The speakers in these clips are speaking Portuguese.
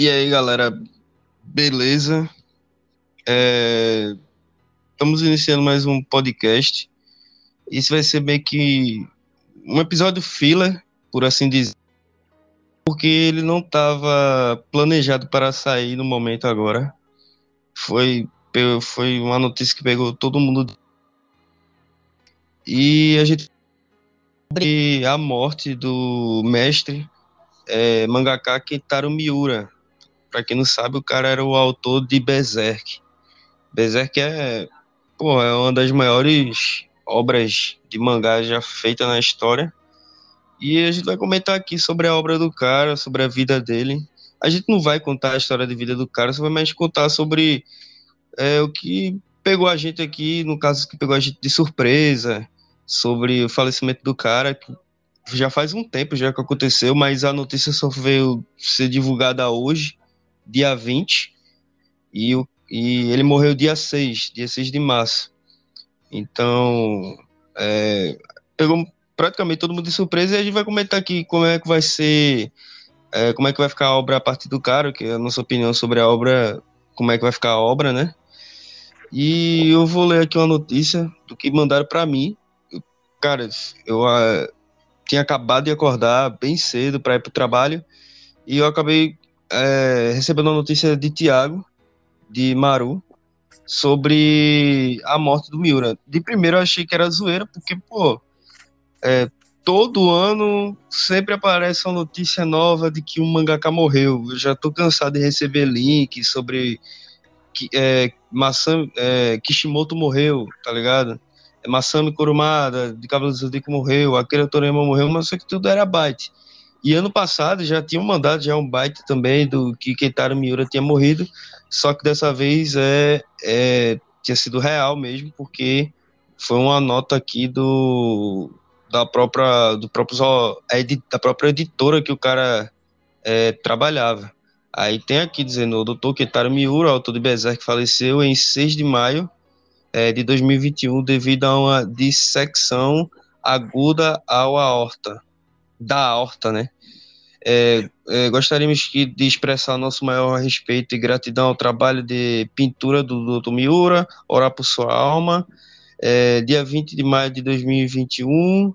E aí, galera, beleza? É... Estamos iniciando mais um podcast. Isso vai ser meio que um episódio filler, por assim dizer, porque ele não estava planejado para sair no momento agora. Foi, foi uma notícia que pegou todo mundo. E a gente sobre a morte do mestre é, mangaka Kentaro Miura. Para quem não sabe, o cara era o autor de Berserk. Berserk é, pô, é uma das maiores obras de mangá já feita na história. E a gente vai comentar aqui sobre a obra do cara, sobre a vida dele. A gente não vai contar a história de vida do cara, só vai mais contar sobre é, o que pegou a gente aqui, no caso que pegou a gente de surpresa, sobre o falecimento do cara, que já faz um tempo já que aconteceu, mas a notícia só veio ser divulgada hoje, dia 20, e, o, e ele morreu dia 6, dia 6 de março. Então, é, pegou praticamente todo mundo de surpresa e a gente vai comentar aqui como é que vai ser, é, como é que vai ficar a obra a partir do cara, que é a nossa opinião sobre a obra, como é que vai ficar a obra, né? E eu vou ler aqui uma notícia do que mandaram para mim. Cara, eu uh, tinha acabado de acordar bem cedo para ir para o trabalho e eu acabei é, recebendo a notícia de Tiago, de Maru, sobre a morte do Miura. De primeiro eu achei que era zoeira, porque, pô, é, todo ano sempre aparece uma notícia nova de que um mangaka morreu. Eu já tô cansado de receber link sobre que é, Masami, é, Kishimoto morreu, tá ligado? É, Masami Kurumada, de Cavalo do Zodíaco morreu, Akira Toriyama morreu, mas só que tudo era byte. E ano passado já tinham mandado já um byte também do que Keitaro Miura tinha morrido, só que dessa vez é, é tinha sido real mesmo, porque foi uma nota aqui do da própria do próprio da própria editora que o cara é, trabalhava. Aí tem aqui dizendo o Dr. Ketaro Miura, autor de Berserk, faleceu em 6 de maio é, de 2021 devido a uma dissecção aguda ao aorta da aorta, né? É, é, gostaríamos de expressar nosso maior respeito e gratidão ao trabalho de pintura do Dr. Miura, orar por sua alma. É, dia 20 de maio de 2021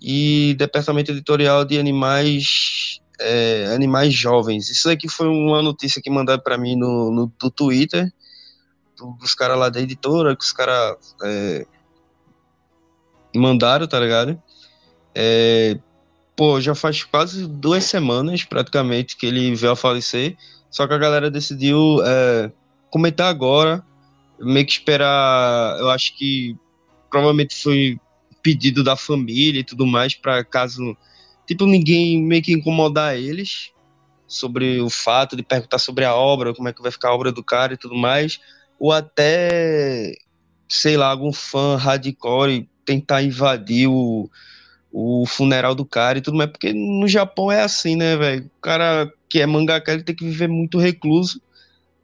e Departamento Editorial de Animais é, Animais Jovens. Isso aqui foi uma notícia que mandaram para mim no, no, Twitter dos caras lá da editora, que os caras é, mandaram, tá ligado? É, pô, já faz quase duas semanas, praticamente, que ele veio a falecer. Só que a galera decidiu é, comentar agora, meio que esperar. Eu acho que provavelmente foi pedido da família e tudo mais, para caso. Tipo, ninguém meio que incomodar eles sobre o fato de perguntar sobre a obra, como é que vai ficar a obra do cara e tudo mais, ou até, sei lá, algum fã hardcore tentar invadir o, o funeral do cara e tudo mais, porque no Japão é assim, né, velho? O cara que é mangaka, ele tem que viver muito recluso,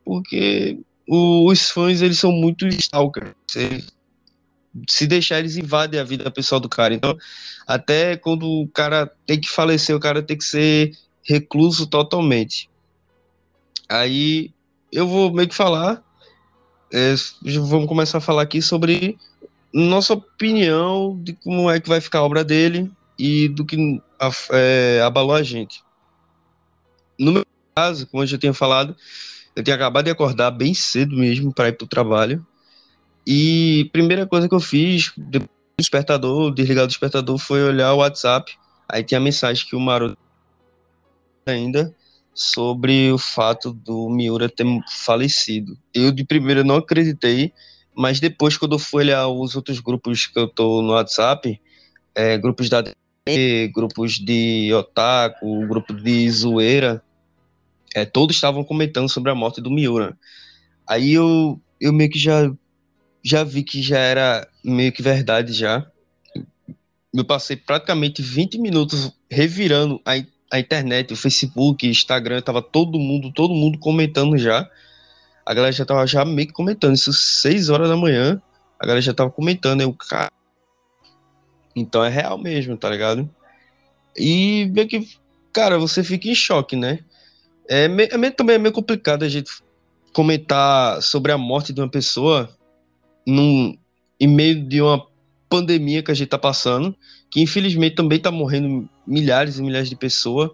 porque os fãs, eles são muito stalker. Você, se deixar, eles invadem a vida pessoal do cara. Então, até quando o cara tem que falecer, o cara tem que ser recluso totalmente. Aí, eu vou meio que falar, é, vamos começar a falar aqui sobre nossa opinião de como é que vai ficar a obra dele e do que é, abalou a gente. No meu caso, como eu já tinha falado, eu tinha acabado de acordar bem cedo mesmo para ir para o trabalho. E primeira coisa que eu fiz, depois do despertador, desligar o despertador, foi olhar o WhatsApp. Aí tinha a mensagem que o Maroto ainda sobre o fato do Miura ter falecido. Eu de primeira não acreditei, mas depois, quando eu fui olhar os outros grupos que eu tô no WhatsApp, é, grupos da grupos de otaku, grupo de zoeira, é, todos estavam comentando sobre a morte do Miura. Aí eu, eu meio que já, já vi que já era meio que verdade já. Eu passei praticamente 20 minutos revirando a, a internet, o Facebook, Instagram, tava todo mundo, todo mundo comentando já a galera já tava já meio que comentando. Isso 6 horas da manhã, a galera já tava comentando. Eu, cara. Então é real mesmo, tá ligado? E meio que, cara, você fica em choque, né? É, é meio, também é meio complicado a gente comentar sobre a morte de uma pessoa num, em meio de uma pandemia que a gente está passando, que infelizmente também está morrendo milhares e milhares de pessoas,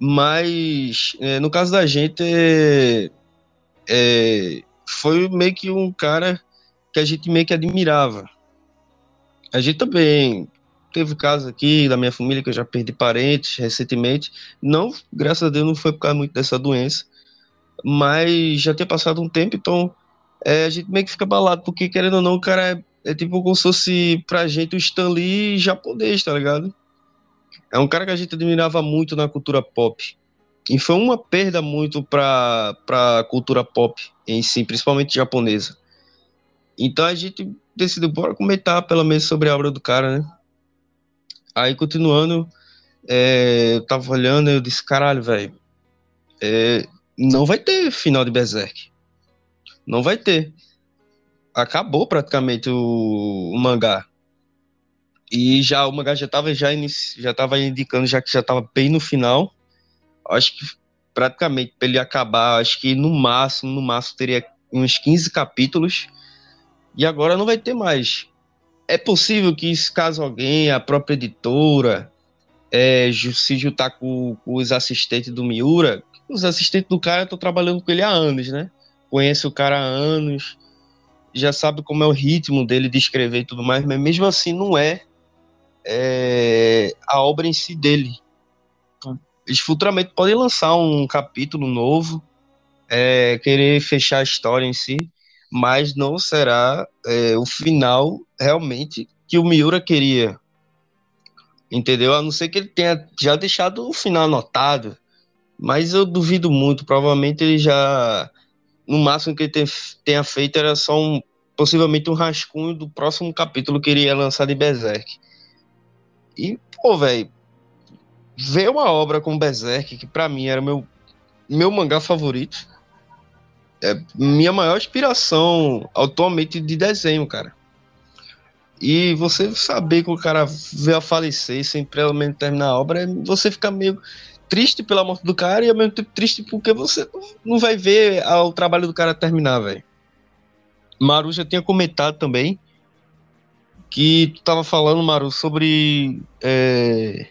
mas é, no caso da gente é, é, foi meio que um cara que a gente meio que admirava. A gente também teve casos aqui da minha família que eu já perdi parentes recentemente. Não, graças a Deus, não foi por causa muito dessa doença, mas já tem passado um tempo, então é, a gente meio que fica balado, porque querendo ou não, o cara é, é tipo como se fosse pra gente o Stanley japonês, tá ligado? É um cara que a gente admirava muito na cultura pop. E foi uma perda muito pra, pra cultura pop em si, principalmente japonesa. Então a gente decidiu, bora comentar pelo menos sobre a obra do cara, né? Aí continuando, é, eu tava olhando e eu disse, caralho, velho, é, não vai ter final de Berserk. Não vai ter. Acabou praticamente o, o mangá. E já o mangá já estava já, já tava indicando já que já estava bem no final. Acho que praticamente para ele acabar, acho que no máximo, no máximo teria uns 15 capítulos. E agora não vai ter mais. É possível que caso alguém, a própria editora, é, se juntar com, com, os assistentes do Miura, os assistentes do cara estão trabalhando com ele há anos, né? Conhece o cara há anos, já sabe como é o ritmo dele de escrever e tudo mais, mas mesmo assim não é, é a obra em si dele. Eles futuramente podem lançar um capítulo novo, é, querer fechar a história em si, mas não será é, o final realmente que o Miura queria. Entendeu? A não ser que ele tenha já deixado o final anotado. Mas eu duvido muito. Provavelmente ele já. No máximo que ele tenha feito era só um. Possivelmente um rascunho do próximo capítulo que ele ia lançar de Berserk. E, pô, velho. Ver uma obra com Berserk, que para mim era meu, meu mangá favorito. É minha maior inspiração atualmente de desenho, cara. E você saber que o cara veio a falecer sem pelo menos terminar a obra, você fica meio triste pela morte do cara e ao mesmo tempo triste porque você não vai ver o trabalho do cara terminar, velho. Maru já tinha comentado também que tu tava falando, Maru, sobre. É,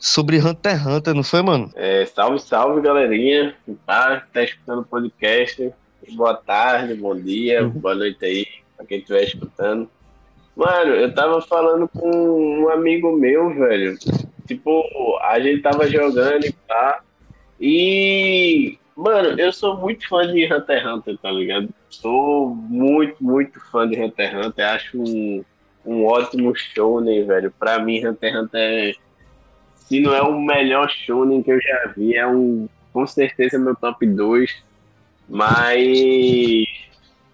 sobre Hunter x Hunter, não foi, mano? É, salve, salve, galerinha. Tá, tá escutando o podcast. Boa tarde, bom dia, uhum. boa noite aí, pra quem estiver escutando. Mano, eu tava falando com um amigo meu, velho, Tipo, a gente tava jogando e pá. E, mano, eu sou muito fã de Hunter x Hunter, tá ligado? Sou muito, muito fã de Hunter x Hunter. Acho um, um ótimo shounen, velho. Pra mim, Hunter x Hunter é, se não é o melhor shounen que eu já vi, é um, com certeza, meu top 2. Mas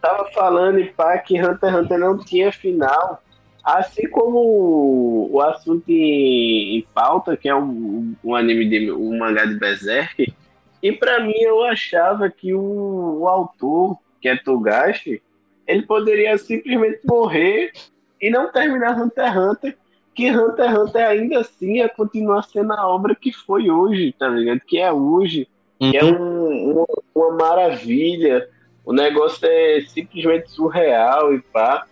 tava falando e pá que Hunter x Hunter não tinha final. Assim como o assunto em, em pauta, que é um, um anime de um mangá de Berserk, e para mim eu achava que o, o, autor, que é Togashi, ele poderia simplesmente morrer e não terminar Hunter x Hunter, que Hunter x Hunter ainda assim ia continuar sendo a obra que foi hoje, tá ligado? Que é hoje, uhum. que é um, um, uma maravilha, o negócio é simplesmente surreal e pá.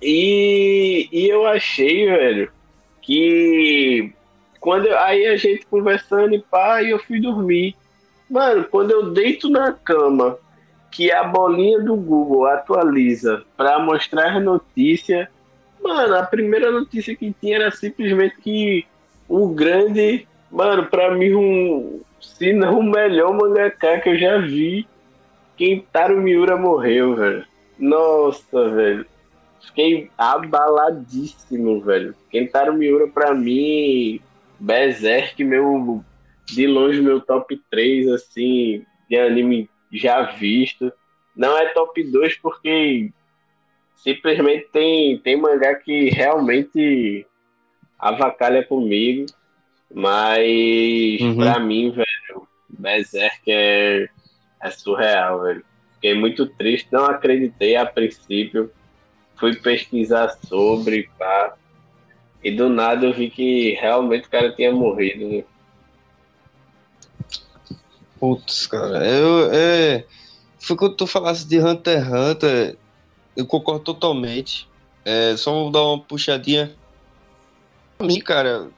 E, e eu achei, velho, que quando eu, aí a gente conversando e pá, e eu fui dormir. Mano, quando eu deito na cama, que a bolinha do Google atualiza para mostrar a notícia, mano, a primeira notícia que tinha era simplesmente que o grande, mano, para mim um, se não o melhor mangaka que eu já vi, Kentaro Miura morreu, velho. Nossa, velho. Fiquei abaladíssimo, velho. Kentaro Miura, pra mim, Berserk, meu, de longe, meu top 3, assim, de anime já visto. Não é top 2 porque simplesmente tem, tem mangá que realmente avacalha comigo. Mas uhum. pra mim, velho, Berserk é, é surreal, velho. Fiquei muito triste, não acreditei a princípio fui pesquisar sobre, pá. E do nada eu vi que realmente o cara tinha morrido. Né? Putz, cara, eu. É, foi quando tu falasse de Hunter x Hunter, eu concordo totalmente. É, só vou dar uma puxadinha. Pra mim, cara,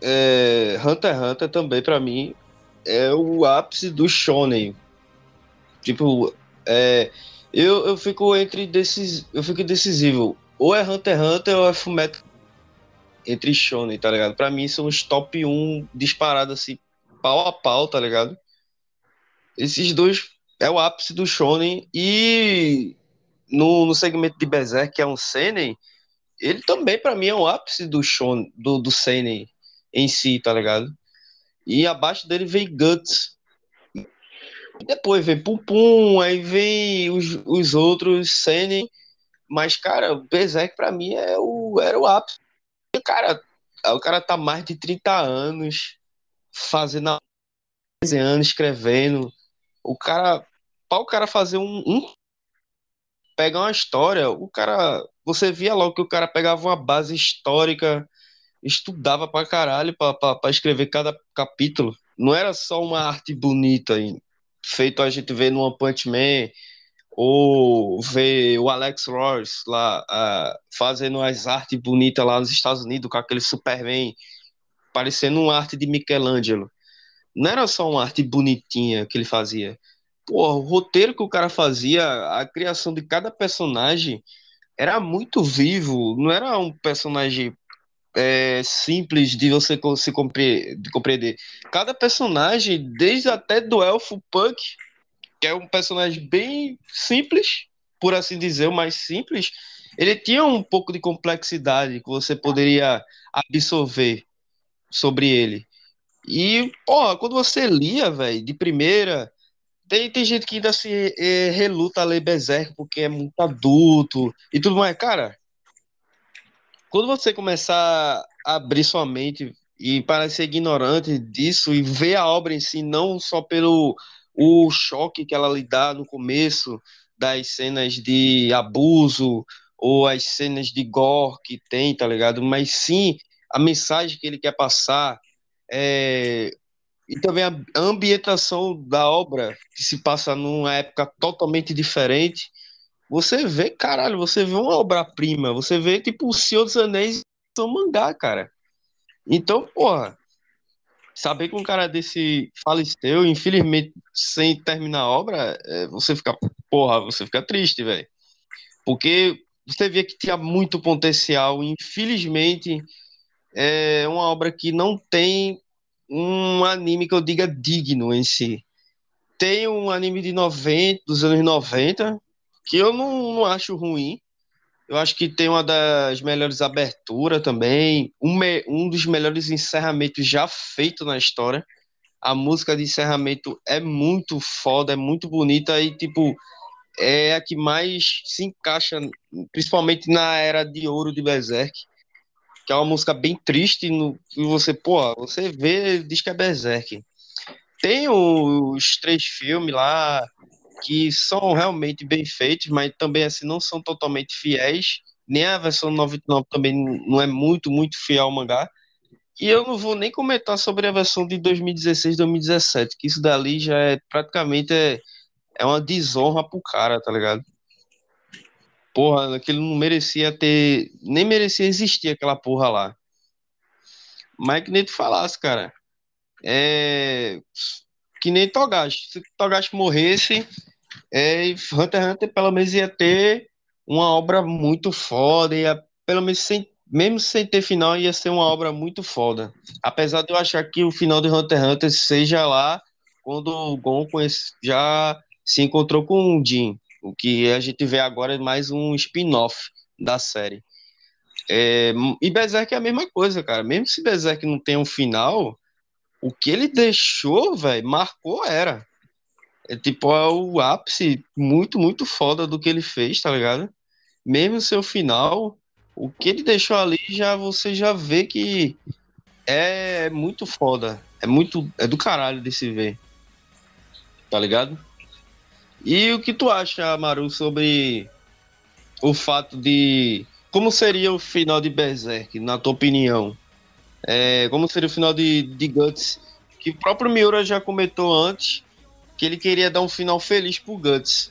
é, Hunter x Hunter também, pra mim, é o ápice do shonen. Tipo, é, eu, eu fico entre desses, eu fico decisivo. Ou é Hunter x Hunter ou é Fullmetal entre shonen, tá ligado? Pra mim são os top 1 disparados assim, pau a pau, tá ligado? Esses dois é o ápice do shonen e no, no segmento de Berserk, que é um seinen, ele também para mim é o ápice do shonen, do, do seinen em si, tá ligado? E abaixo dele vem Guts. Depois vem Pum Pum, aí vem os, os outros seinen, mas cara, Berserk para mim é o, era o ápice. O cara, o cara tá mais de 30 anos fazendo 15 anos escrevendo. O cara para o cara fazer um, um pegar uma história, o cara, você via logo que o cara pegava uma base histórica, estudava pra caralho pra, pra, pra escrever cada capítulo. Não era só uma arte bonita, feito a gente ver no One Punch Man, ou ver o Alex Ross lá uh, fazendo as artes bonitas lá nos Estados Unidos com aquele Superman parecendo uma arte de Michelangelo. Não era só uma arte bonitinha que ele fazia Pô, o roteiro que o cara fazia, a criação de cada personagem era muito vivo, não era um personagem é, simples de você se compreender, de compreender. Cada personagem, desde até do Elfo Punk, que é um personagem bem simples, por assim dizer, o mais simples, ele tinha um pouco de complexidade que você poderia absorver sobre ele. E, pô, quando você lia, velho, de primeira, tem, tem gente que ainda se é, reluta a ler Berserk porque é muito adulto e tudo mais. Cara, quando você começar a abrir sua mente e para ser ignorante disso e ver a obra em si, não só pelo o choque que ela lhe dá no começo das cenas de abuso ou as cenas de gore que tem, tá ligado? Mas sim a mensagem que ele quer passar, é, e também a ambientação da obra, que se passa numa época totalmente diferente. Você vê, caralho, você vê uma obra-prima, você vê tipo o Senhor dos Anéis são mangá, cara. Então, porra, saber que um cara desse faleceu, infelizmente, sem terminar a obra, é, você fica, porra, você fica triste, velho. Porque você vê que tinha muito potencial, infelizmente, é uma obra que não tem um anime que eu diga digno em si. Tem um anime de 90, dos anos 90, que eu não, não acho ruim. Eu acho que tem uma das melhores aberturas também, um, me, um dos melhores encerramentos já feito na história. A música de encerramento é muito foda, é muito bonita e, tipo, é a que mais se encaixa, principalmente na era de ouro de Berserk que é uma música bem triste, no, e você, pô, você vê, diz que é Berserk. Tem os três filmes lá que são realmente bem feitos, mas também assim não são totalmente fiéis. Nem a versão 99 também não é muito, muito fiel ao mangá. E eu não vou nem comentar sobre a versão de 2016, 2017, que isso dali já é praticamente é, é uma desonra pro cara, tá ligado? Porra, aquilo não merecia ter. Nem merecia existir aquela porra lá. Mas que nem tu falasse, cara. É. Que nem Togashi. Se Togashi morresse, é, Hunter x Hunter pelo menos ia ter uma obra muito foda. Ia, pelo menos sem, mesmo sem ter final, ia ser uma obra muito foda. Apesar de eu achar que o final de Hunter x Hunter seja lá quando o Gon já se encontrou com o Jin. O que a gente vê agora é mais um spin-off da série. É, e Berserk é a mesma coisa, cara. Mesmo se Berserk não tem um final, o que ele deixou, velho, marcou era. É tipo, é o ápice muito, muito foda do que ele fez, tá ligado? Mesmo seu final, o que ele deixou ali já você já vê que é muito foda. É muito. É do caralho de se ver. Tá ligado? E o que tu acha, Maru, sobre o fato de. Como seria o final de Berserk, na tua opinião? É, como seria o final de, de Guts? que o próprio Miura já comentou antes que ele queria dar um final feliz pro Guts.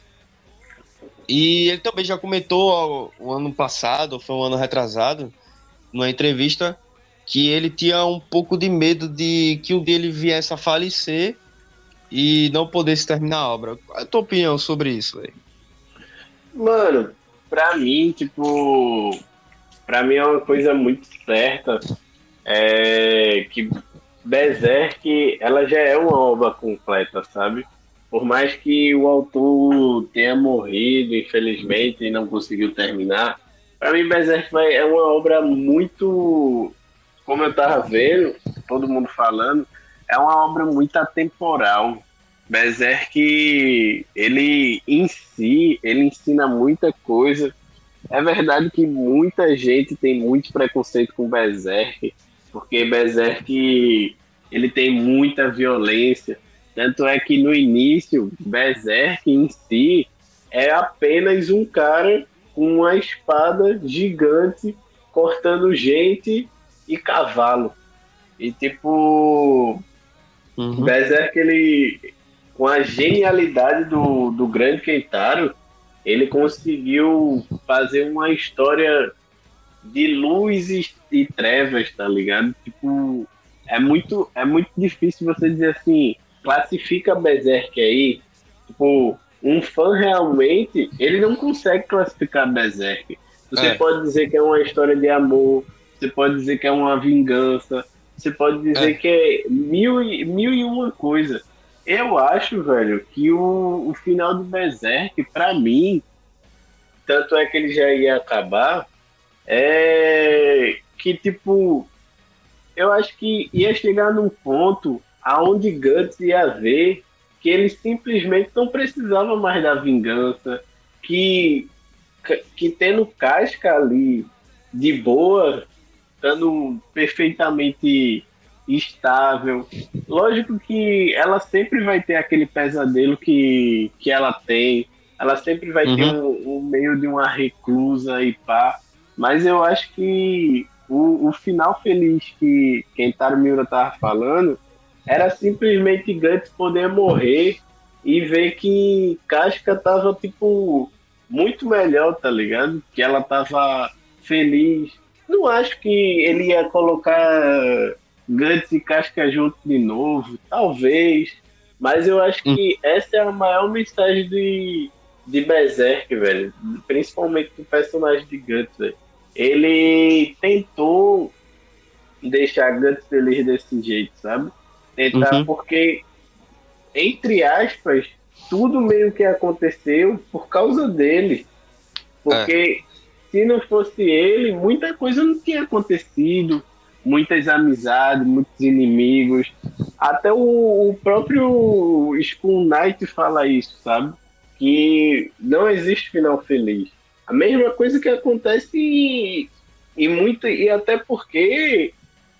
E ele também já comentou o ano passado, foi um ano retrasado, numa entrevista, que ele tinha um pouco de medo de que um dia ele viesse a falecer e não pudesse terminar a obra. Qual é a tua opinião sobre isso, velho? Mano, pra mim, tipo. Pra mim é uma coisa muito certa. É que Berserk, ela já é uma obra completa, sabe? Por mais que o autor tenha morrido, infelizmente, e não conseguiu terminar, para mim Berserk é uma obra muito, como eu tava vendo, todo mundo falando, é uma obra muito atemporal. Berserk, ele em si, ele ensina muita coisa. É verdade que muita gente tem muito preconceito com Berserk, porque Berserk ele tem muita violência. Tanto é que no início, Berserk em si é apenas um cara com uma espada gigante cortando gente e cavalo. E tipo, uhum. Berserk ele com a genialidade do, do grande Kentaro, ele conseguiu fazer uma história de luz e, e trevas, tá ligado? Tipo, é muito, é muito difícil você dizer assim, classifica Berserk aí, tipo, um fã realmente, ele não consegue classificar Berserk. Você é. pode dizer que é uma história de amor, você pode dizer que é uma vingança, você pode dizer é. que é mil e, mil e uma coisa. Eu acho, velho, que o, o final do Berserk, pra mim, tanto é que ele já ia acabar, é que, tipo, eu acho que ia chegar num ponto aonde Guts ia ver que ele simplesmente não precisava mais da vingança, que, que tendo casca ali de boa, estando perfeitamente estável. Lógico que ela sempre vai ter aquele pesadelo que, que ela tem, ela sempre vai uhum. ter um, um, meio de uma reclusa e pá, mas eu acho que o, o final feliz que Kentaro Miura tava falando era simplesmente Guts poder morrer e ver que Casca tava, tipo, muito melhor, tá ligado? Que ela tava feliz. Não acho que ele ia colocar Guts e Casca junto de novo, talvez. Mas eu acho que hum. essa é a maior mensagem de, de Berserk, velho. Principalmente do personagem de Guts, velho. Ele tentou deixar Guts feliz desse jeito, sabe? Tentar, uhum. porque, entre aspas, tudo meio que aconteceu por causa dele. Porque é. Se não fosse ele, muita coisa não tinha acontecido. Muitas amizades, muitos inimigos. Até o, o próprio Skull Knight fala isso, sabe? Que não existe final feliz. A mesma coisa que acontece e, e muito. E até porque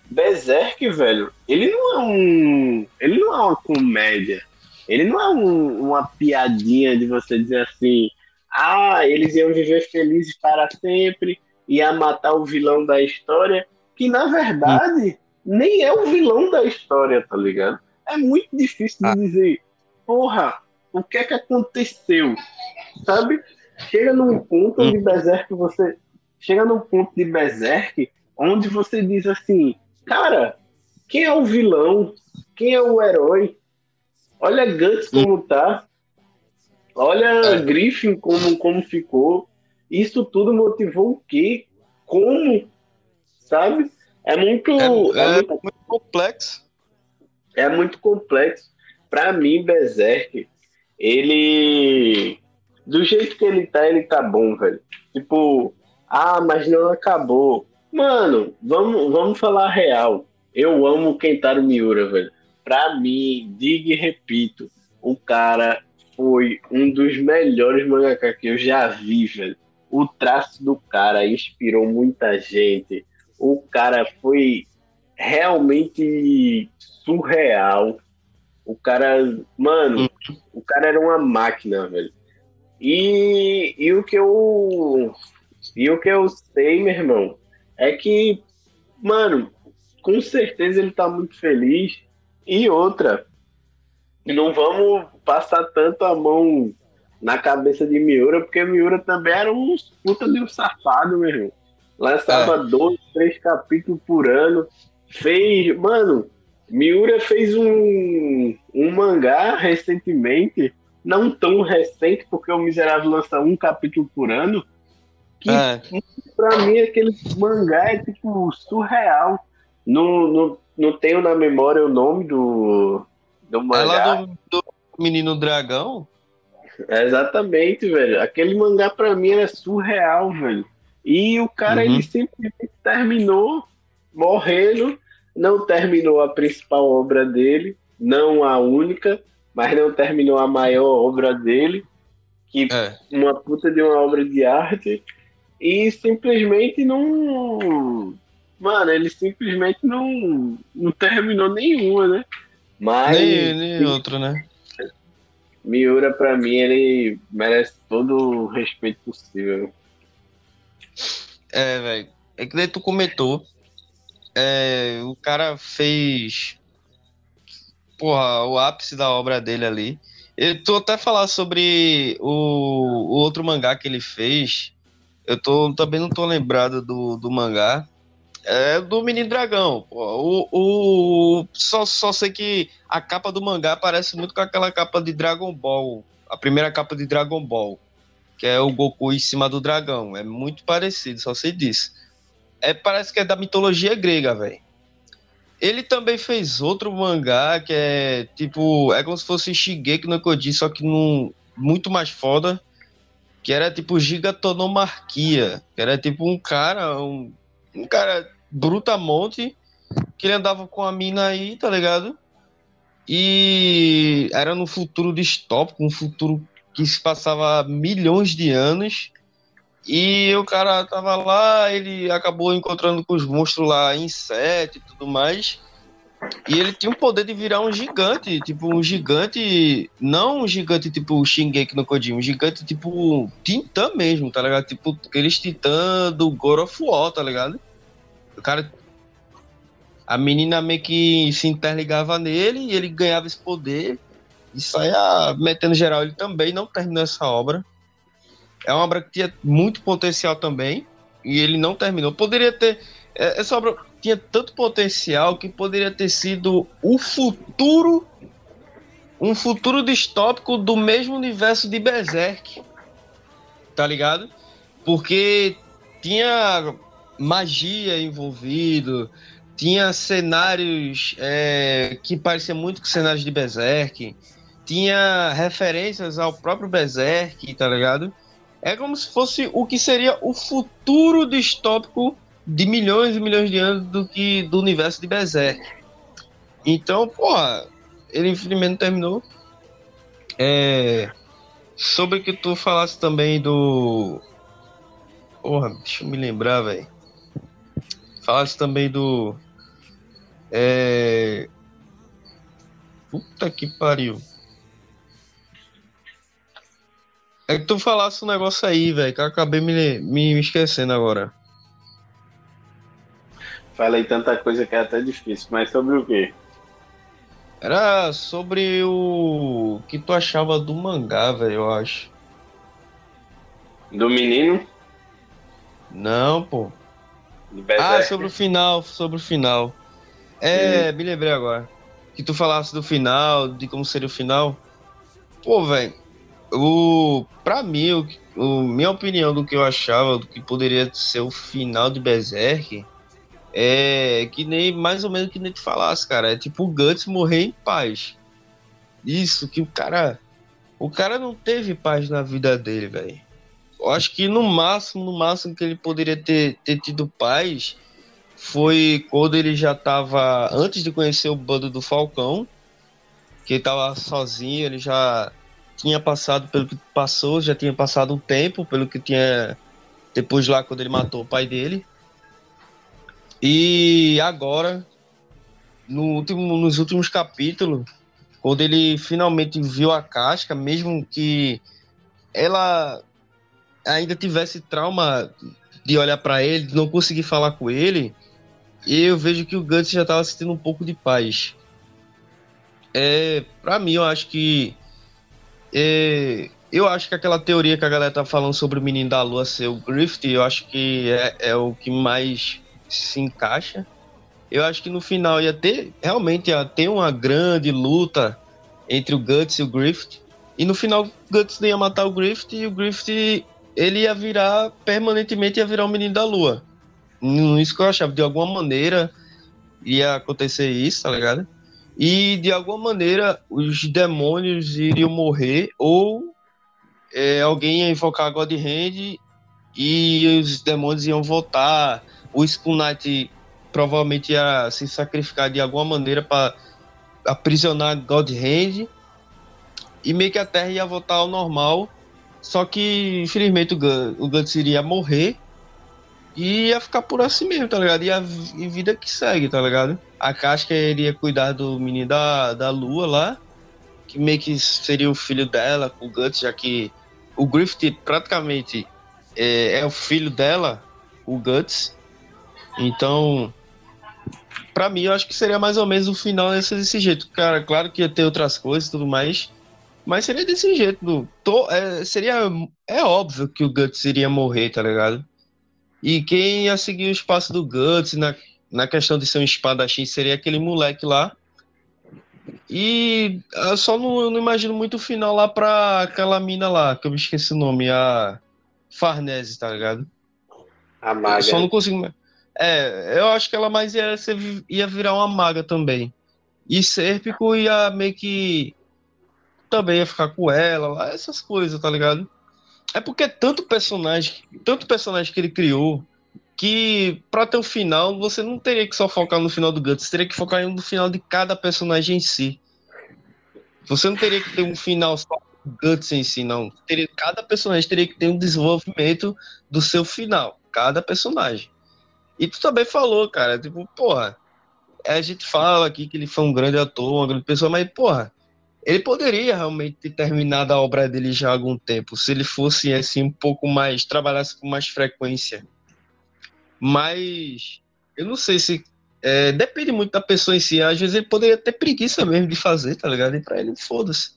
Berserk, velho, ele não é um. Ele não é uma comédia. Ele não é um, uma piadinha de você dizer assim. Ah, eles iam viver felizes para sempre, ia matar o vilão da história, que na verdade nem é o vilão da história, tá ligado? É muito difícil de ah. dizer, porra, o que é que aconteceu? Sabe? Chega num ponto de Berserk, você. Chega num ponto de Berserk onde você diz assim, Cara, quem é o vilão? Quem é o herói? Olha Guts como tá. Olha é. Griffin como, como ficou. Isso tudo motivou o quê? Como? Sabe? É muito. É, é, é muito, muito, complexo. É muito complexo. Pra mim, Berserk, ele. Do jeito que ele tá, ele tá bom, velho. Tipo, ah, mas não acabou. Mano, vamos, vamos falar real. Eu amo Kentaro Miura, velho. Pra mim, digo e repito, o cara foi um dos melhores mangaka que eu já vi, velho. O traço do cara inspirou muita gente. O cara foi realmente surreal. O cara, mano, o cara era uma máquina, velho. E, e o que eu e o que eu sei, meu irmão, é que, mano, com certeza ele tá muito feliz E outra, não vamos passar tanto a mão na cabeça de Miura, porque Miura também era um puta de um safado, meu irmão. Lançava é. dois, três capítulos por ano. Fez. Mano, Miura fez um, um mangá recentemente, não tão recente, porque o Miserável lança um capítulo por ano. Que é. pra mim aquele mangá é tipo surreal. Não, não, não tenho na memória o nome do, do mangá. É do, do Menino Dragão? É exatamente, velho. Aquele mangá pra mim era surreal, velho. E o cara, uhum. ele simplesmente terminou morrendo, não terminou a principal obra dele, não a única, mas não terminou a maior obra dele, que é. uma puta de uma obra de arte, e simplesmente não. Mano, ele simplesmente não, não terminou nenhuma, né? Mas. Nem, nem outra, né? Miura, pra mim, ele merece todo o respeito possível. É, velho. É que daí tu comentou. É, o cara fez. Porra, o ápice da obra dele ali. Eu tô até falar sobre o, o outro mangá que ele fez. Eu tô, também não tô lembrado do, do mangá. É do Menino Dragão. O, o, só, só sei que a capa do mangá parece muito com aquela capa de Dragon Ball. A primeira capa de Dragon Ball que é o Goku em cima do dragão. É muito parecido, só sei disso. É, parece que é da mitologia grega, velho. Ele também fez outro mangá que é tipo. É como se fosse Shigeki no Koji, só que num, muito mais foda. Que era tipo Gigatonomarquia. Que era tipo um cara. Um, um cara brutamonte. Que ele andava com a mina aí, tá ligado? E era no futuro distópico, um futuro que se passava milhões de anos. E o cara tava lá, ele acabou encontrando com os monstros lá, inseto e tudo mais. E ele tinha o poder de virar um gigante, tipo um gigante, não um gigante tipo Shingeki no Kojima, um gigante tipo Titã mesmo, tá ligado? Tipo aqueles Titã do God of War, tá ligado? O cara a menina meio que se interligava nele e ele ganhava esse poder e saia metendo geral. Ele também não terminou essa obra. É uma obra que tinha muito potencial também, e ele não terminou. Poderia ter. É, essa obra tinha tanto potencial que poderia ter sido o futuro. Um futuro distópico do mesmo universo de Berserk. Tá ligado? Porque tinha magia envolvido, tinha cenários é, que pareciam muito com cenários de Berserk tinha referências ao próprio Berserk, tá ligado? É como se fosse o que seria o futuro distópico de milhões e milhões de anos do que do universo de Berserk. Então, porra, ele infelizmente terminou. É, sobre que tu falasse também do. Porra, deixa eu me lembrar, velho. Falasse também do. É. Puta que pariu. É que tu falasse um negócio aí, velho, que eu acabei me, me, esquecendo agora. Falei tanta coisa que é até difícil, mas sobre o quê? Era sobre o que tu achava do mangá, velho, eu acho. Do menino? Não, pô. Ah, sobre o final, sobre o final. É, me lembrei agora. Que tu falasse do final, de como seria o final. Pô, velho, o, pra mim, o, o, minha opinião do que eu achava do que poderia ser o final de Berserk é que nem mais ou menos que nem te falasse, cara. É tipo o Guts morrer em paz. Isso, que o cara. O cara não teve paz na vida dele, velho. Acho que no máximo, no máximo que ele poderia ter, ter tido paz foi quando ele já tava. Antes de conhecer o bando do Falcão, que ele tava sozinho, ele já tinha passado pelo que passou, já tinha passado um tempo pelo que tinha depois lá quando ele matou o pai dele. E agora, no último, nos últimos capítulos, quando ele finalmente viu a casca, mesmo que ela ainda tivesse trauma de olhar para ele, de não conseguir falar com ele, eu vejo que o Guts já estava sentindo um pouco de paz. É, pra mim, eu acho que. É, eu acho que aquela teoria que a galera tá falando sobre o menino da lua ser o Griffith, eu acho que é, é o que mais se encaixa. Eu acho que no final ia ter, realmente ia ter uma grande luta entre o Guts e o Griffith. E no final o Guts ia matar o Griffith e o Griffith ele ia virar, permanentemente ia virar o menino da lua. Isso que eu achava, de alguma maneira ia acontecer isso, tá ligado? E de alguma maneira os demônios iriam morrer ou é, alguém ia invocar God Hand e os demônios iam voltar. O Skull Knight provavelmente ia se sacrificar de alguma maneira para aprisionar God Hand e meio que a Terra ia voltar ao normal. Só que, infelizmente, o, Guts, o Guts iria morrer e ia ficar por assim mesmo, tá ligado? E a e vida que segue, tá ligado? A Casca iria cuidar do menino da, da Lua lá, que meio que seria o filho dela, com o Guts, já que o Griffith praticamente é, é o filho dela, o Guts. Então, para mim, eu acho que seria mais ou menos o final desse, desse jeito. Cara, claro que ia ter outras coisas e tudo mais, mas seria desse jeito. Tô, é, seria. É óbvio que o Guts iria morrer, tá ligado? E quem ia seguir o espaço do Guts na, na questão de ser um espadachim seria aquele moleque lá, e eu só não, não, imagino muito o final lá pra aquela mina lá, que eu me esqueci o nome, a Farnese, tá ligado? A maga. Eu só não consigo. É, eu acho que ela mais ia, ia virar uma maga também. E Serpico ia meio que. Também ia ficar com ela, lá, essas coisas, tá ligado? É porque tanto personagem, tanto personagem que ele criou, que para ter o final, você não teria que só focar no final do Guts, teria que focar no final de cada personagem em si. Você não teria que ter um final só do Guts em si, não. Teria, cada personagem teria que ter um desenvolvimento do seu final. Cada personagem. E tu também falou, cara, tipo, porra, a gente fala aqui que ele foi um grande ator, uma grande pessoa, mas, porra, ele poderia realmente ter terminado a obra dele já há algum tempo, se ele fosse, assim, um pouco mais, trabalhasse com mais frequência mas eu não sei se. É, depende muito da pessoa em si. Às vezes ele poderia ter preguiça mesmo de fazer, tá ligado? E pra ele, foda-se.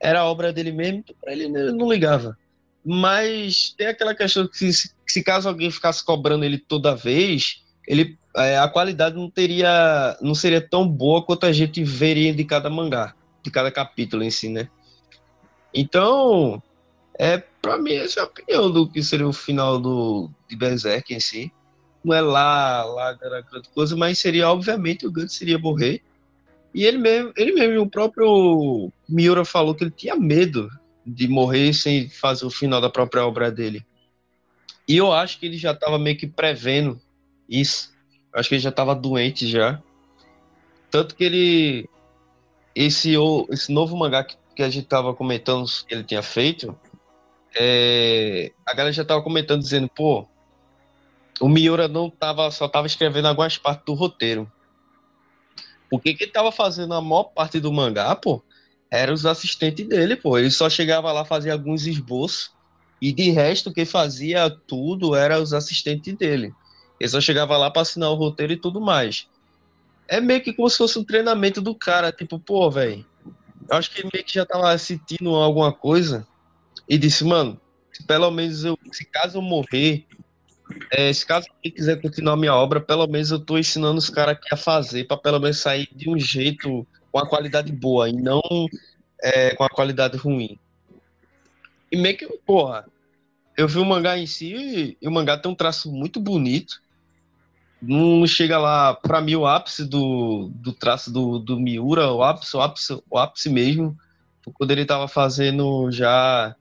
Era a obra dele mesmo, então pra ele, ele não ligava. Mas tem aquela questão que se, se caso alguém ficasse cobrando ele toda vez, ele, é, a qualidade não teria, não seria tão boa quanto a gente veria de cada mangá, de cada capítulo em si, né? Então, é para mim essa é a opinião do que seria o final do de Berserk em si não é lá, lá grande coisa, mas seria, obviamente, o Guts seria morrer. E ele mesmo, ele mesmo, o próprio Miura falou que ele tinha medo de morrer sem fazer o final da própria obra dele. E eu acho que ele já estava meio que prevendo isso. Acho que ele já estava doente já. Tanto que ele. Esse, esse novo mangá que, que a gente estava comentando que ele tinha feito, é, a galera já estava comentando, dizendo, pô, o Miura não tava, só tava escrevendo algumas partes do roteiro. Porque quem tava fazendo a maior parte do mangá, pô, eram os assistentes dele, pô. Ele só chegava lá, fazia alguns esboços, e de resto, quem fazia tudo era os assistentes dele. Ele só chegava lá para assinar o roteiro e tudo mais. É meio que como se fosse um treinamento do cara, tipo, pô, velho. Acho que ele meio que já tava sentindo alguma coisa e disse, mano, se pelo menos eu, se caso eu morrer, é, se caso alguém quiser continuar minha obra, pelo menos eu estou ensinando os caras aqui a fazer, para pelo menos sair de um jeito com a qualidade boa e não é, com a qualidade ruim. E meio que, porra, eu vi o mangá em si e o mangá tem um traço muito bonito. Não chega lá, para mim, o ápice do, do traço do, do Miura, o ápice, o ápice, o ápice mesmo, quando ele tava fazendo já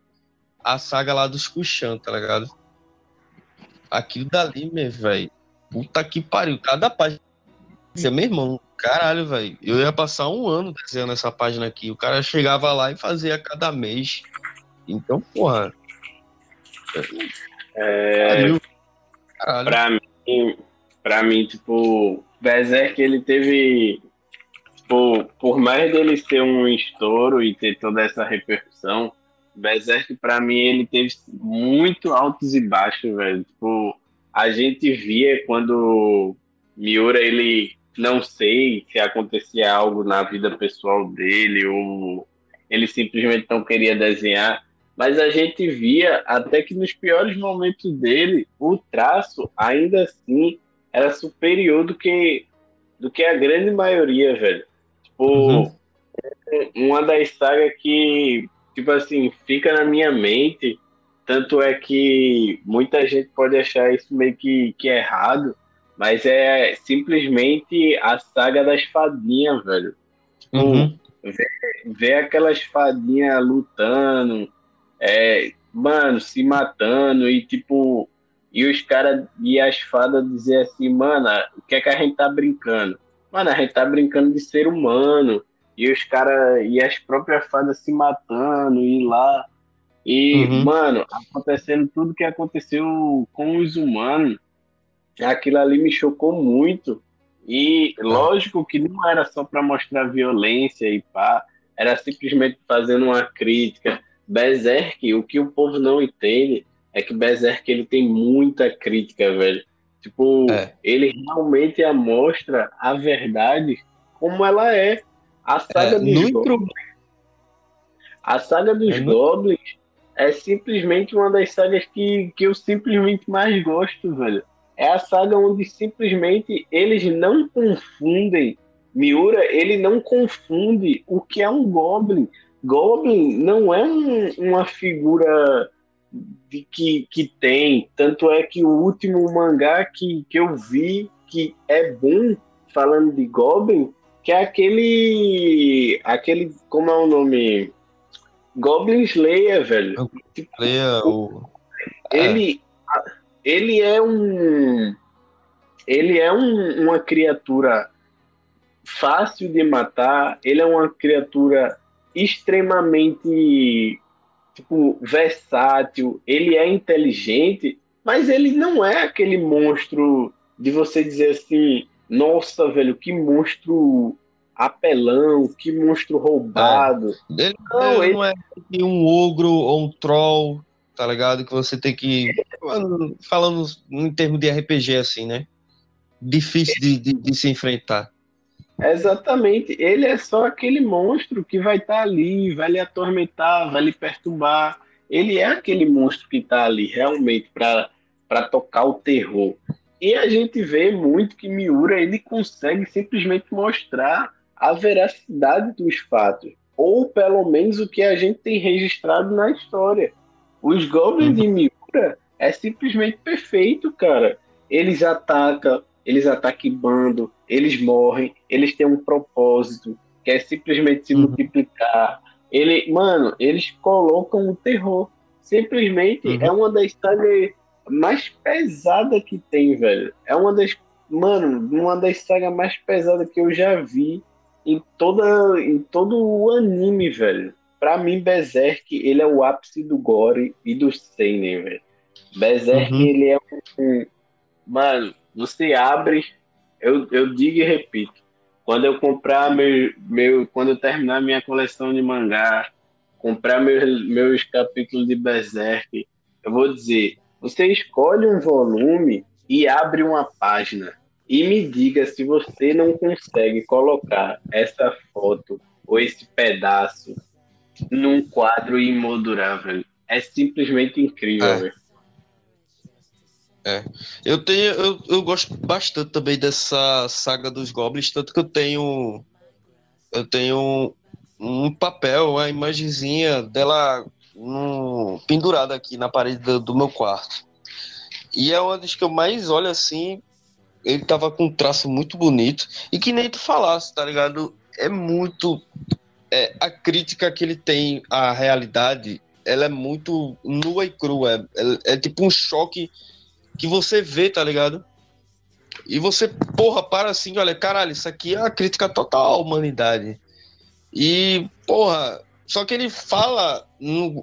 a saga lá dos Kushan, tá ligado? aquilo dali, meu velho. Puta que pariu. Cada página. Meu irmão, caralho, velho. Eu ia passar um ano desenhando essa página aqui. O cara chegava lá e fazia cada mês. Então, porra. É. Caralho. Pra mim, pra mim, tipo, Berserk ele teve. Tipo, por mais dele ser um estouro e ter toda essa repercussão, Berserk, para mim, ele teve muito altos e baixos, velho. Tipo, a gente via quando Miura ele não sei se acontecia algo na vida pessoal dele ou ele simplesmente não queria desenhar, mas a gente via até que nos piores momentos dele, o traço ainda assim era superior do que do que a grande maioria, velho. Tipo, uhum. uma das sagas que, tipo assim, fica na minha mente, tanto é que muita gente pode achar isso meio que, que errado, mas é simplesmente a saga das fadinhas, velho. Tipo, uhum. ver, ver aquelas fadinhas lutando, é, mano, se matando e tipo, e os caras e as fadas dizer assim, mano, o que é que a gente tá brincando? Mano, a gente tá brincando de ser humano. E os caras e as próprias fadas se matando e lá. E, uhum. mano, acontecendo tudo que aconteceu com os humanos, aquilo ali me chocou muito. E lógico que não era só para mostrar violência e pá, era simplesmente fazendo uma crítica. Berserk, o que o povo não entende é que Berserk ele tem muita crítica, velho. Tipo, é. ele realmente mostra a verdade como ela é. A saga é, dos Goblins. A saga dos é Goblins é simplesmente uma das sagas que, que eu simplesmente mais gosto, velho. É a saga onde simplesmente eles não confundem. Miura, ele não confunde o que é um Goblin. Goblin não é um, uma figura de que, que tem. Tanto é que o último mangá que, que eu vi que é bom, falando de Goblin, que é aquele. aquele. Como é o nome? Goblin Slayer, velho. Slayer, o... Ele, é. ele é um. Ele é um, uma criatura fácil de matar, ele é uma criatura extremamente tipo, versátil, ele é inteligente, mas ele não é aquele monstro de você dizer assim, nossa, velho, que monstro apelão, que monstro roubado. É. Ele, não, ele, não é um ogro ou um troll, tá ligado? Que você tem que. Falando em termos de RPG, assim, né? Difícil de, de, de se enfrentar. Exatamente. Ele é só aquele monstro que vai estar tá ali, vai lhe atormentar, vai lhe perturbar. Ele é aquele monstro que está ali realmente para tocar o terror. E a gente vê muito que Miura ele consegue simplesmente mostrar a veracidade dos fatos, ou pelo menos o que a gente tem registrado na história. Os Goblins de Miura é simplesmente perfeito, cara. Eles atacam, eles atacam bando, eles morrem, eles têm um propósito, que é simplesmente se uhum. multiplicar. Ele, mano, eles colocam o terror. Simplesmente uhum. é uma das sagas mais pesadas que tem, velho. É uma das, mano, uma das sagas mais pesadas que eu já vi em toda em todo o anime, velho. Pra mim, Berserk, ele é o ápice do gore e do seinen, velho. Berserk, uhum. ele é um, mano, você abre, eu, eu digo e repito, quando eu comprar meu, meu quando eu terminar minha coleção de mangá, comprar meus, meus capítulos de Berserk, eu vou dizer, você escolhe um volume e abre uma página e me diga se você não consegue colocar essa foto ou esse pedaço num quadro imoldurável. É simplesmente incrível, é. É. Eu tenho. Eu, eu gosto bastante também dessa saga dos Goblins, tanto que eu tenho. Eu tenho um papel, a imagenzinha dela um, pendurada aqui na parede do, do, meu quarto. E é uma das que eu mais olho assim. Ele tava com um traço muito bonito. E que nem tu falasse, tá ligado? É muito. É, a crítica que ele tem à realidade, ela é muito nua e crua. É, é tipo um choque que você vê, tá ligado? E você, porra, para assim, olha, caralho, isso aqui é uma crítica total à humanidade. E, porra, só que ele fala,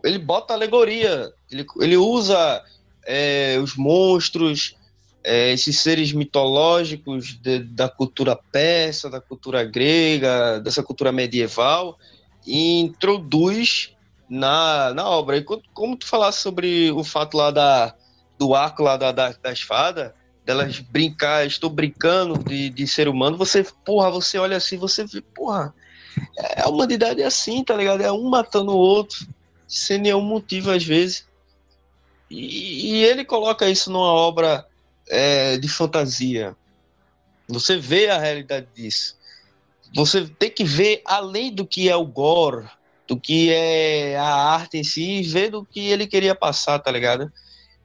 ele bota alegoria, ele, ele usa é, os monstros, é, esses seres mitológicos de, da cultura persa, da cultura grega, dessa cultura medieval, e introduz na, na obra. E como tu falasse sobre o fato lá da, do arco lá da, da, da delas brincar, estou brincando de, de ser humano, você, porra, você olha assim, você vê, porra, é, a humanidade é assim, tá ligado? É um matando o outro, sem nenhum motivo às vezes. E, e ele coloca isso numa obra é, de fantasia. Você vê a realidade disso. Você tem que ver além do que é o gore, do que é a arte em si, e ver do que ele queria passar, tá ligado?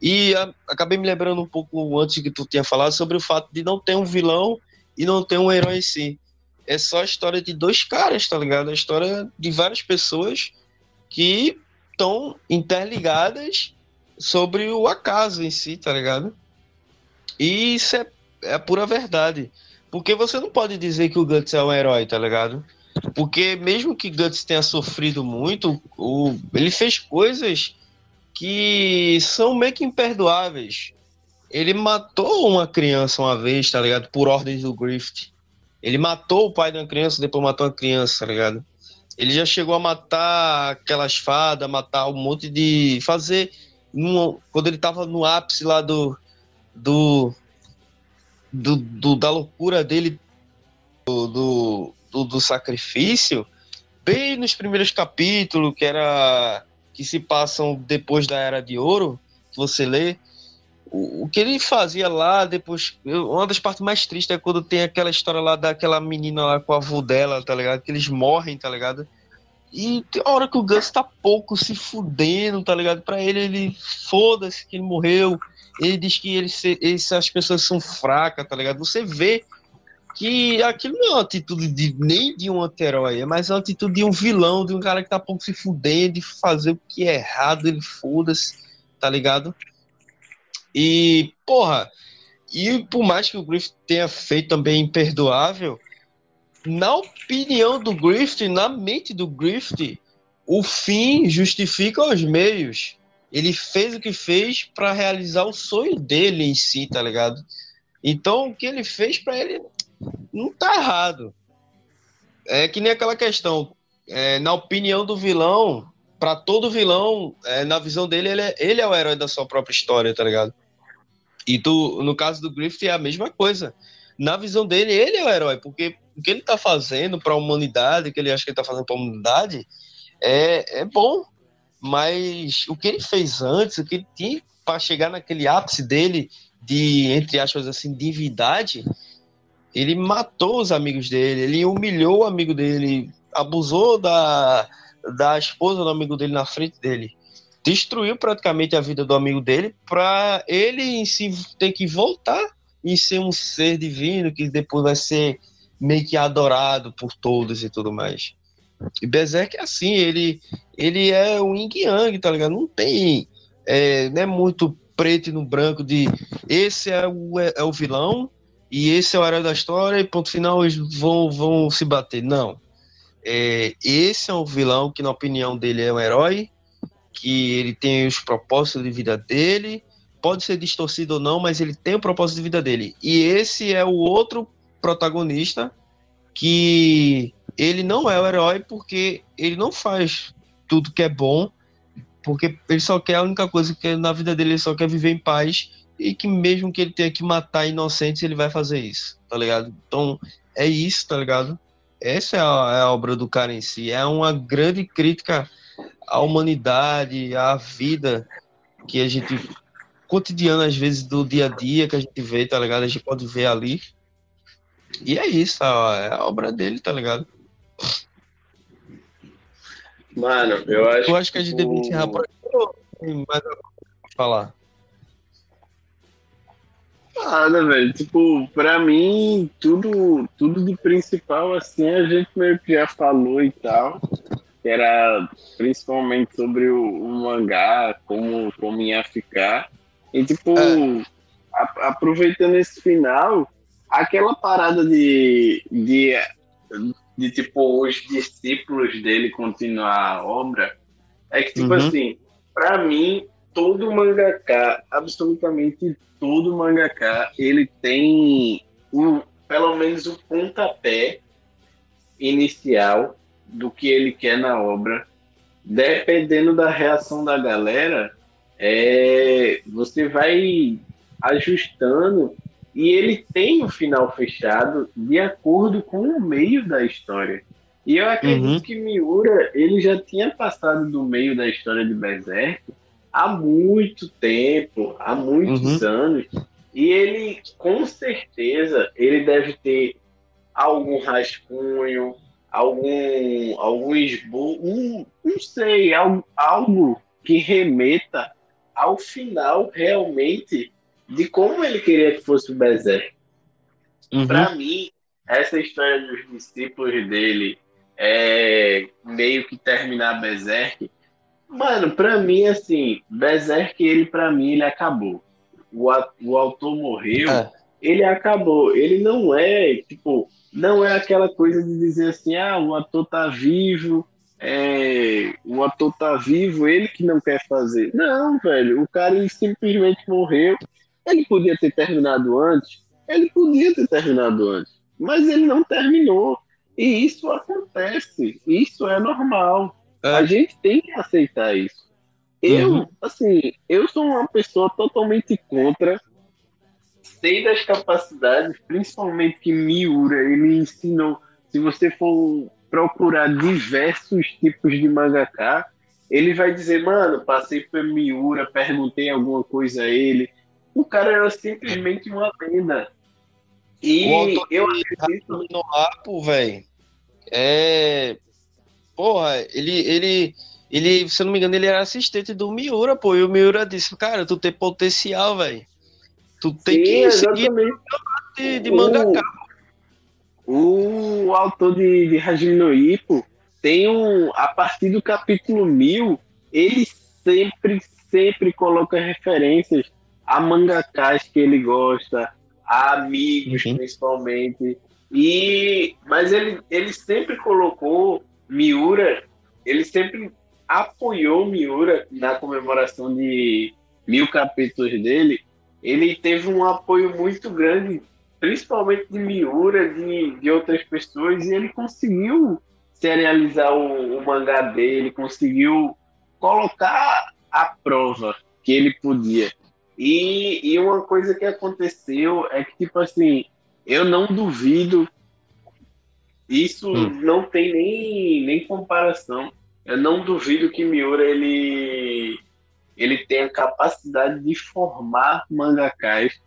E a, acabei me lembrando um pouco antes que tu tinha falado sobre o fato de não ter um vilão e não ter um herói em si. É só a história de dois caras, tá ligado? A história de várias pessoas que estão interligadas sobre o acaso em si, tá ligado? E isso é, é a pura verdade. Porque você não pode dizer que o Guts é um herói, tá ligado? Porque mesmo que Guts tenha sofrido muito, o, ele fez coisas que são meio que imperdoáveis. Ele matou uma criança uma vez, tá ligado? Por ordens do Griffith. Ele matou o pai de uma criança, depois matou uma criança, tá ligado? Ele já chegou a matar aquelas fadas, matar um monte de. fazer. Quando ele tava no ápice lá do. do. do, do da loucura dele, do, do, do, do sacrifício, bem nos primeiros capítulos, que era que se passam depois da Era de Ouro, que você lê, o, o que ele fazia lá depois. Uma das partes mais tristes é quando tem aquela história lá daquela menina lá com a avó dela, tá ligado? Que eles morrem, tá ligado? E tem hora que o Gus tá pouco se fudendo, tá ligado? Pra ele, ele foda-se que ele morreu. Ele diz que ele, as pessoas são fracas, tá ligado? Você vê que aquilo não é uma atitude de, nem de um anti-herói, é mais uma atitude de um vilão, de um cara que tá pouco se fudendo, de fazer o que é errado, ele foda-se, tá ligado? E, porra, e por mais que o Griffith tenha feito também imperdoável, na opinião do Griffith, na mente do Griffith, o fim justifica os meios. Ele fez o que fez para realizar o sonho dele em si, tá ligado? Então, o que ele fez para ele não tá errado. É que nem aquela questão. É, na opinião do vilão, para todo vilão, é, na visão dele, ele é, ele é o herói da sua própria história, tá ligado? E tu, no caso do Griffith é a mesma coisa. Na visão dele, ele é o herói, porque o que ele tá fazendo para a humanidade, que ele acha que ele tá fazendo para a humanidade, é, é bom. Mas o que ele fez antes, o que ele tinha para chegar naquele ápice dele de, entre aspas, assim, divindade, ele matou os amigos dele, ele humilhou o amigo dele, abusou da, da esposa do amigo dele na frente dele. Destruiu praticamente a vida do amigo dele para ele em si ter que voltar e ser um ser divino que depois vai ser meio que adorado por todos e tudo mais. E Berserk é assim, ele, ele é o yin yang, tá ligado? Não tem, é, não é muito preto no branco de esse é o, é, é o vilão e esse é o herói da história e ponto final eles vão, vão se bater. Não. É, esse é um vilão que, na opinião dele, é um herói, que ele tem os propósitos de vida dele, pode ser distorcido ou não, mas ele tem o propósito de vida dele. E esse é o outro protagonista que ele não é o herói porque ele não faz tudo que é bom, porque ele só quer a única coisa que é na vida dele, ele só quer viver em paz e que mesmo que ele tenha que matar inocentes, ele vai fazer isso, tá ligado? Então, é isso, tá ligado? Essa é a, é a obra do cara em si. É uma grande crítica à humanidade, à vida que a gente cotidiana às vezes do dia a dia que a gente vê, tá ligado? A gente pode ver ali. E é isso, é a obra dele, tá ligado? Mano, eu acho. Eu acho que a gente deve encerrar por aqui. Mais falar. Nada, velho. Tipo, pra mim, tudo, tudo de principal, assim, a gente meio que já falou e tal. Que era principalmente sobre o, o mangá, como, como ia ficar. E, tipo, é. a, aproveitando esse final, aquela parada de, de, de, tipo, os discípulos dele continuar a obra, é que, tipo uhum. assim, pra mim, todo mangaka, absolutamente todo mangaka, ele tem um, pelo menos o um pontapé inicial do que ele quer na obra. Dependendo da reação da galera, é, você vai ajustando e ele tem o um final fechado de acordo com o meio da história. E eu acredito uhum. que Miura ele já tinha passado do meio da história de Berserk há muito tempo, há muitos uhum. anos, e ele com certeza ele deve ter algum rascunho, algum algum esboço, um, não sei, algo, algo que remeta ao final realmente de como ele queria que fosse o Berserk. Uhum. Para mim, essa história dos discípulos dele é meio que terminar Berserk. Mano, para mim, assim, Berserk, ele para mim, ele acabou. O, o autor morreu, é. ele acabou. Ele não é, tipo, não é aquela coisa de dizer assim, ah, o ator tá vivo, é, o ator tá vivo, ele que não quer fazer. Não, velho, o cara simplesmente morreu. Ele podia ter terminado antes, ele podia ter terminado antes, mas ele não terminou. E isso acontece, isso é normal. É. A gente tem que aceitar isso. Eu, uhum. assim, eu sou uma pessoa totalmente contra, sei das capacidades, principalmente que Miura, ele ensinou, se você for procurar diversos tipos de mangaka, ele vai dizer, mano, passei por Miura, perguntei alguma coisa a ele. O cara era simplesmente uma lenda. E eu acredito no Apo, velho. É. Porra, ele, ele, ele, se eu não me engano, ele era assistente do Miura, pô. E o Miura disse, cara, tu tem potencial, velho. Tu tem Sim, que seguir de, de mangaka, o, o autor de, de Hajime no Ippo tem um. A partir do capítulo 1000, ele sempre, sempre coloca referências a mangakás que ele gosta, a amigos uhum. principalmente. E, mas ele, ele sempre colocou Miura, ele sempre apoiou Miura na comemoração de mil capítulos dele. Ele teve um apoio muito grande, principalmente de Miura, de, de outras pessoas, e ele conseguiu serializar o, o mangá dele, conseguiu colocar a prova que ele podia. E, e uma coisa que aconteceu é que, tipo assim, eu não duvido. Isso hum. não tem nem, nem comparação. Eu não duvido que Miura ele, ele tenha capacidade de formar mangakás.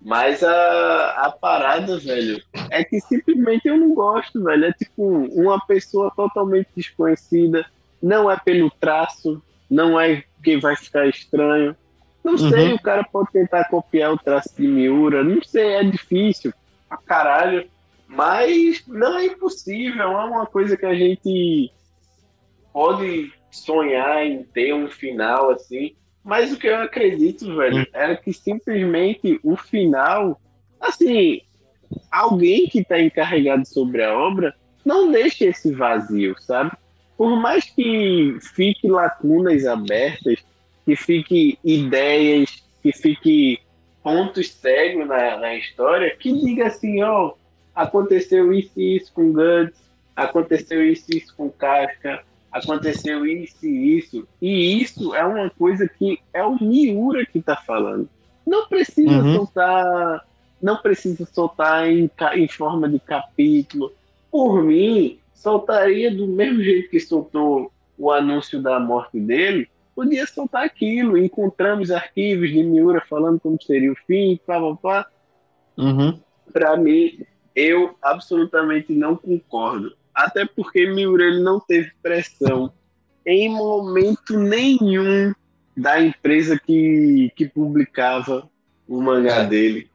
Mas a, a parada, velho, é que simplesmente eu não gosto, velho. É tipo uma pessoa totalmente desconhecida. Não é pelo traço, não é que vai ficar estranho. Não sei, uhum. o cara pode tentar copiar o traço de Miura. Não sei, é difícil pra caralho. Mas não é impossível, é uma coisa que a gente pode sonhar em ter um final assim. Mas o que eu acredito, velho, é que simplesmente o final, assim, alguém que está encarregado sobre a obra não deixa esse vazio, sabe? Por mais que fique lacunas abertas, que fique ideias, que fique pontos cegos na, na história, que diga assim, ó, oh, aconteceu isso e isso com Guts, aconteceu isso e isso com Kafka, aconteceu isso e isso. E isso é uma coisa que é o Miura que está falando. Não precisa uhum. soltar, não precisa soltar em, em forma de capítulo. Por mim, soltaria do mesmo jeito que soltou o anúncio da morte dele, podia soltar aquilo. Encontramos arquivos de Miura falando como seria o fim, pá, pá, pá. Uhum. Para mim, eu absolutamente não concordo. Até porque Miura ele não teve pressão em momento nenhum da empresa que, que publicava o mangá é. dele.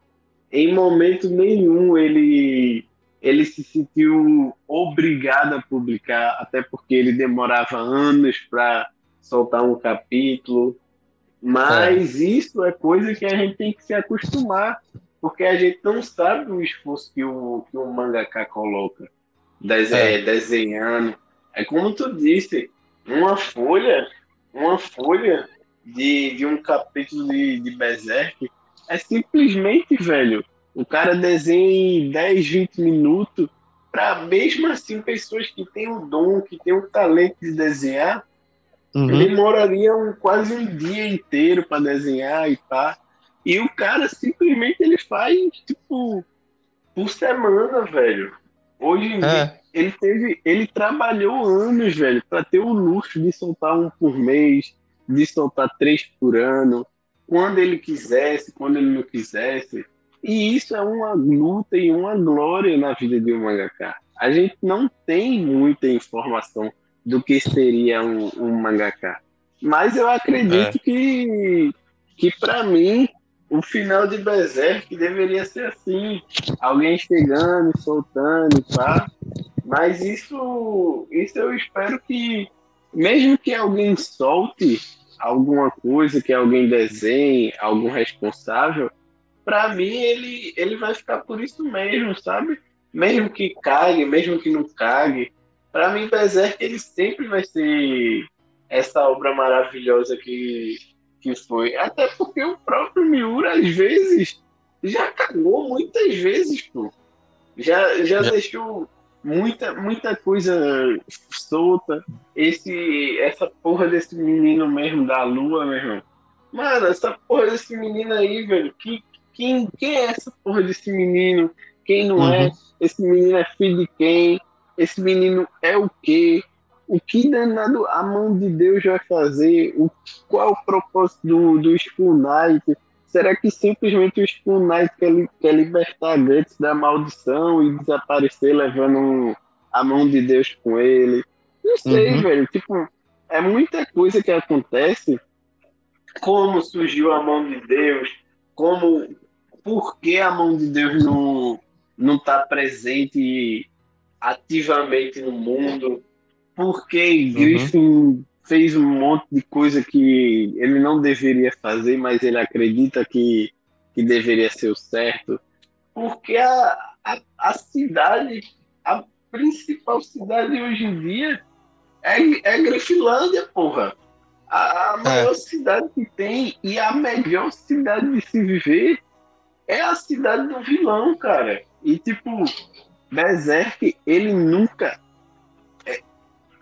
Em momento nenhum ele ele se sentiu obrigado a publicar, até porque ele demorava anos para soltar um capítulo. Mas é. isso é coisa que a gente tem que se acostumar, porque a gente não sabe o esforço que o, que o mangaka coloca é. desenhando. É como tu disse, uma folha, uma folha de, de um capítulo de, de Berserk é simplesmente, velho, o cara desenha em 10, 20 minutos para mesmo assim pessoas que têm o dom, que têm o talento de desenhar, Uhum. Demoraria um, quase um dia inteiro para desenhar e pá. E o cara simplesmente ele faz, tipo, por semana, velho. Hoje em é. dia, ele teve. Ele trabalhou anos, velho, para ter o luxo de soltar um por mês, de soltar três por ano, quando ele quisesse, quando ele não quisesse. E isso é uma luta e uma glória na vida de um mangaka. A gente não tem muita informação do que seria um, um mangaka. Mas eu acredito é. que, que para mim, o final de Berserk deveria ser assim. Alguém chegando, soltando, tá? Mas isso, isso eu espero que, mesmo que alguém solte alguma coisa, que alguém desenhe, algum responsável, para mim ele, ele vai ficar por isso mesmo, sabe? Mesmo que cague, mesmo que não cague, para mim Berserk ele sempre vai ser essa obra maravilhosa que, que foi. Até porque o próprio Miura, às vezes, já cagou muitas vezes, pô. Já, já, já. deixou muita, muita coisa solta. Esse, essa porra desse menino mesmo da lua, meu irmão. Mano, essa porra desse menino aí, velho. Que, quem, quem é essa porra desse menino? Quem não é? uhum. é? Esse menino é filho de quem? Esse menino é o quê? O que danado a mão de Deus vai fazer? O, qual é o propósito do, do Skull Knight? Será que simplesmente o Skull Knight quer, quer libertar Guts da maldição e desaparecer levando a mão de Deus com ele? Não sei, uhum. velho. Tipo, é muita coisa que acontece. Como surgiu a mão de Deus? Como por que a mão de Deus não não está presente ativamente no mundo? Por que uhum. Griffin uhum. fez um monte de coisa que ele não deveria fazer, mas ele acredita que, que deveria ser o certo? Porque a, a, a cidade, a principal cidade hoje em dia é, é Grifilândia, porra. A, a maior é. cidade que tem e a melhor cidade de se viver é a cidade do vilão, cara. E tipo, Berserk, ele nunca.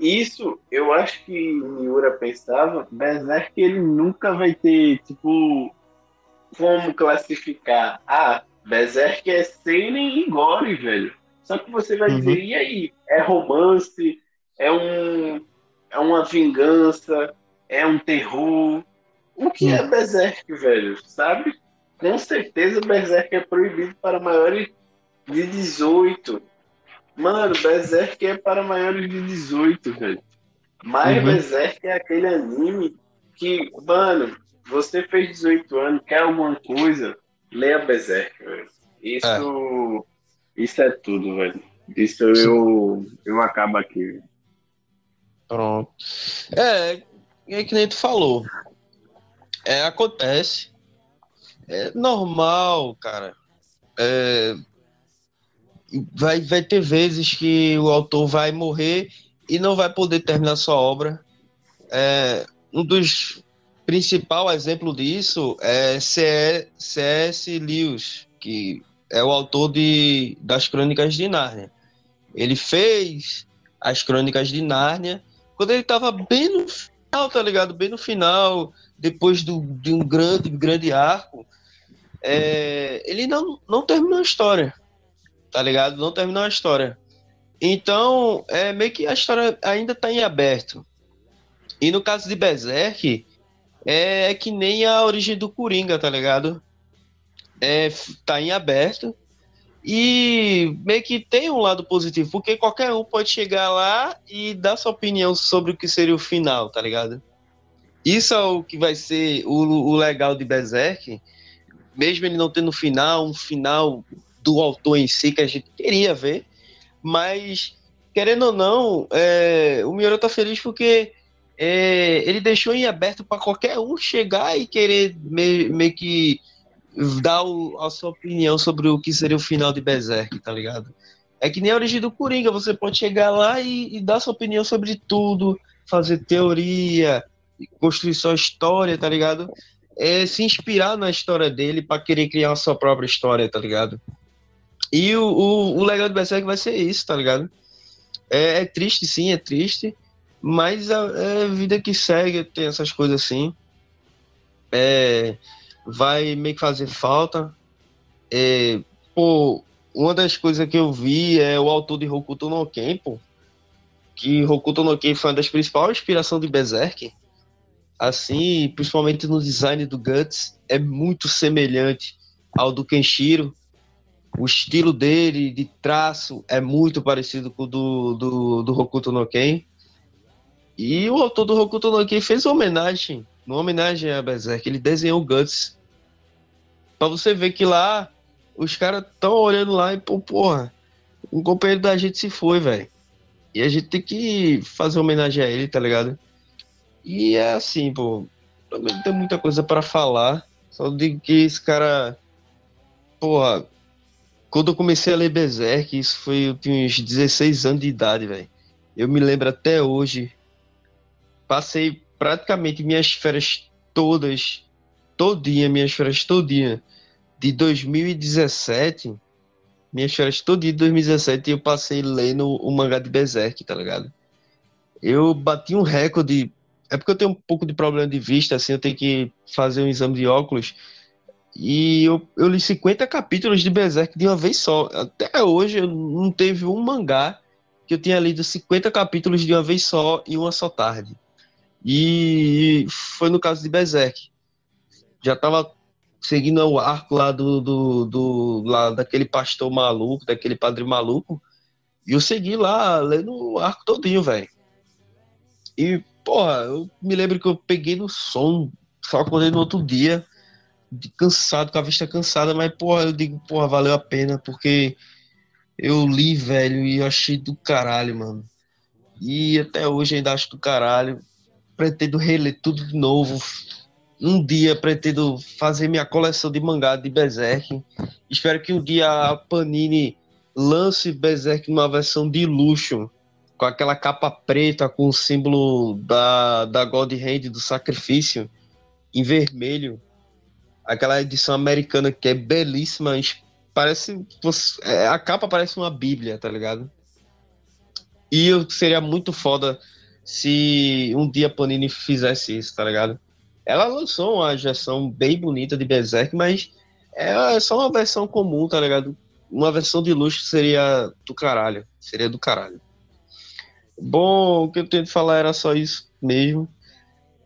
É, isso eu acho que Miura pensava, Berserk ele nunca vai ter, tipo, como classificar. Ah, Berserk é Seinen e Gore, velho. Só que você vai uhum. dizer, e aí? É romance? É um. É uma vingança? É um terror? O que uhum. é Berserk, velho? Sabe? com certeza Berserk é proibido para maiores de 18. Mano, Berserk é para maiores de 18, velho. Mas uhum. Berserk é aquele anime que, mano, você fez 18 anos, quer alguma coisa, leia Berserk, velho. Isso é, isso é tudo, velho. Isso eu, eu acabo aqui. Pronto. É, é que nem tu falou. É, acontece é normal, cara. É, vai, vai ter vezes que o autor vai morrer e não vai poder terminar sua obra. É, um dos principal exemplo disso é C.S. Lewis, que é o autor de, das Crônicas de Nárnia. Ele fez as Crônicas de Nárnia quando ele estava bem no final, tá ligado? Bem no final, depois do, de um grande, grande arco é, ele não, não terminou a história, tá ligado? Não terminou a história. Então, é meio que a história ainda tá em aberto. E no caso de Berserk, é, é que nem a origem do Coringa, tá ligado? É, tá em aberto. E meio que tem um lado positivo, porque qualquer um pode chegar lá e dar sua opinião sobre o que seria o final, tá ligado? Isso é o que vai ser o, o legal de Berserk, mesmo ele não tendo final, um final do autor em si que a gente queria ver, mas querendo ou não, é, o Miura tá feliz porque é, ele deixou em aberto para qualquer um chegar e querer meio, meio que dar o, a sua opinião sobre o que seria o final de Berserk, tá ligado? É que nem a origem do Coringa, você pode chegar lá e, e dar sua opinião sobre tudo, fazer teoria, construir sua história, tá ligado? é, se inspirar na história dele para querer criar a sua própria história, tá ligado? E o, o, o legal do Berserk vai ser isso, tá ligado? É, é triste, sim, é triste, mas a, é vida que segue tem essas coisas assim. É, vai meio que fazer falta. É, pô, uma das coisas que eu vi é o autor de Hokuto no Ken, pô, que Hokuto no Ken foi uma das principais inspirações de Berserk. Assim, principalmente no design do Guts, é muito semelhante ao do Kenshiro. O estilo dele de traço é muito parecido com o do, do, do Hokuto no Ken. E o autor do Hokuto no Ken fez uma homenagem, uma homenagem a Berserk. Ele desenhou Guts. Pra você ver que lá os caras estão olhando lá e, pô, porra, um companheiro da gente se foi, velho. E a gente tem que fazer homenagem a ele, tá ligado? E é assim, pô, também não tem muita coisa para falar. Só digo que esse cara, porra, quando eu comecei a ler Berserk, isso foi, eu tinha uns 16 anos de idade, velho. Eu me lembro até hoje. Passei praticamente minhas férias todas, todinha, minhas férias todinha, de 2017, minhas férias todo dia de 2017 eu passei lendo o mangá de Berserk, tá ligado? Eu bati um recorde. É porque eu tenho um pouco de problema de vista, assim, eu tenho que fazer um exame de óculos. E eu, eu li 50 capítulos de Berserk de uma vez só. Até hoje eu não teve um mangá que eu tinha lido 50 capítulos de uma vez só em uma só tarde. E foi no caso de Berserk. Já tava seguindo o arco lá do, do, do lá daquele pastor maluco, daquele padre maluco. E eu segui lá, lendo o arco todinho, velho. E, porra, eu me lembro que eu peguei no som, só acordei no outro dia, cansado, com a vista cansada, mas, porra, eu digo, porra, valeu a pena, porque eu li, velho, e achei do caralho, mano. E até hoje ainda acho do caralho. Pretendo reler tudo de novo, um dia pretendo fazer minha coleção de mangá de Berserk. Espero que um dia a Panini lance Berserk numa versão de luxo, com aquela capa preta com o símbolo da, da God Hand do sacrifício em vermelho. Aquela edição americana que é belíssima, parece é, a capa parece uma bíblia, tá ligado? E seria muito foda se um dia Panini fizesse isso, tá ligado? Ela lançou uma versão bem bonita de Berserk, mas é só uma versão comum, tá ligado? Uma versão de luxo seria do caralho. Seria do caralho. Bom, o que eu tenho de falar era só isso mesmo.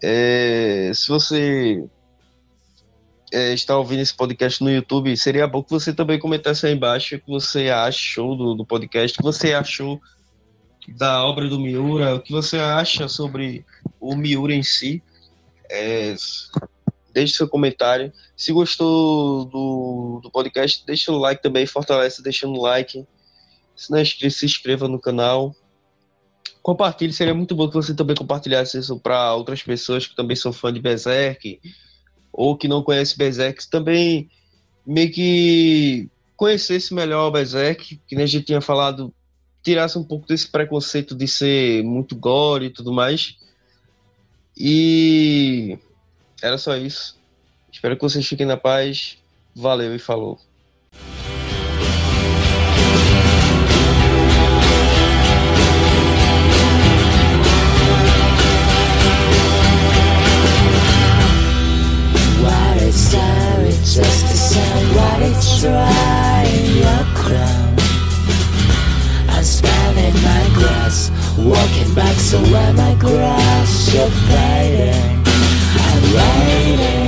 É, se você é, está ouvindo esse podcast no YouTube, seria bom que você também comentasse aí embaixo o que você achou do, do podcast, o que você achou da obra do Miura, o que você acha sobre o Miura em si. É, deixe seu comentário. Se gostou do, do podcast, deixa o like também, fortalece deixando o like. Se não é inscrito, se inscreva no canal. Compartilhe, seria muito bom que você também compartilhasse isso para outras pessoas que também são fã de Berserk ou que não conhecem Berserk, também meio que conhecesse melhor o Berserk, que a gente tinha falado, tirasse um pouco desse preconceito de ser muito gore e tudo mais. E era só isso. Espero que vocês fiquem na paz. Valeu e falou. Somebody's trying your crown. I'm spanning my grass Walking back so where my grass you're fading I'm waiting